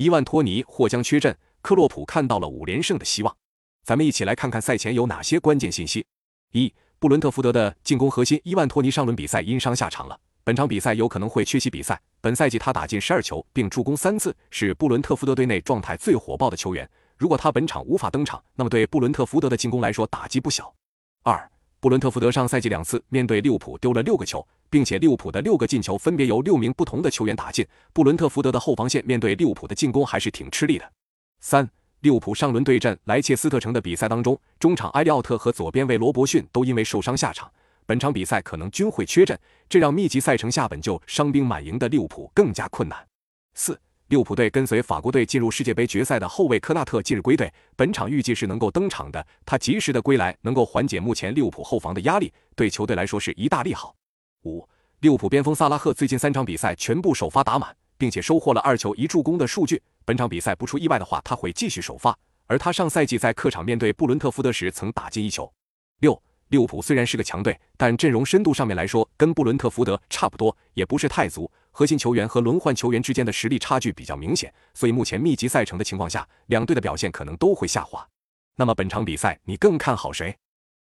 伊万托尼或将缺阵，克洛普看到了五连胜的希望。咱们一起来看看赛前有哪些关键信息：一、布伦特福德的进攻核心伊万托尼上轮比赛因伤下场了，本场比赛有可能会缺席比赛。本赛季他打进十二球并助攻三次，是布伦特福德队内状态最火爆的球员。如果他本场无法登场，那么对布伦特福德的进攻来说打击不小。二、布伦特福德上赛季两次面对利物浦丢了六个球。并且利物浦的六个进球分别由六名不同的球员打进。布伦特福德的后防线面对利物浦的进攻还是挺吃力的。三，利物浦上轮对阵莱切斯特城的比赛当中，中场埃利奥特和左边卫罗伯逊都因为受伤下场，本场比赛可能均会缺阵，这让密集赛程下本就伤兵满营的利物浦更加困难。四，利物浦队跟随法国队进入世界杯决赛的后卫科纳特近日归队，本场预计是能够登场的。他及时的归来能够缓解目前利物浦后防的压力，对球队来说是一大利好。五，利物浦边锋萨拉赫最近三场比赛全部首发打满，并且收获了二球一助攻的数据。本场比赛不出意外的话，他会继续首发。而他上赛季在客场面对布伦特福德时曾打进一球。六，利物浦虽然是个强队，但阵容深度上面来说跟布伦特福德差不多，也不是太足。核心球员和轮换球员之间的实力差距比较明显，所以目前密集赛程的情况下，两队的表现可能都会下滑。那么本场比赛你更看好谁？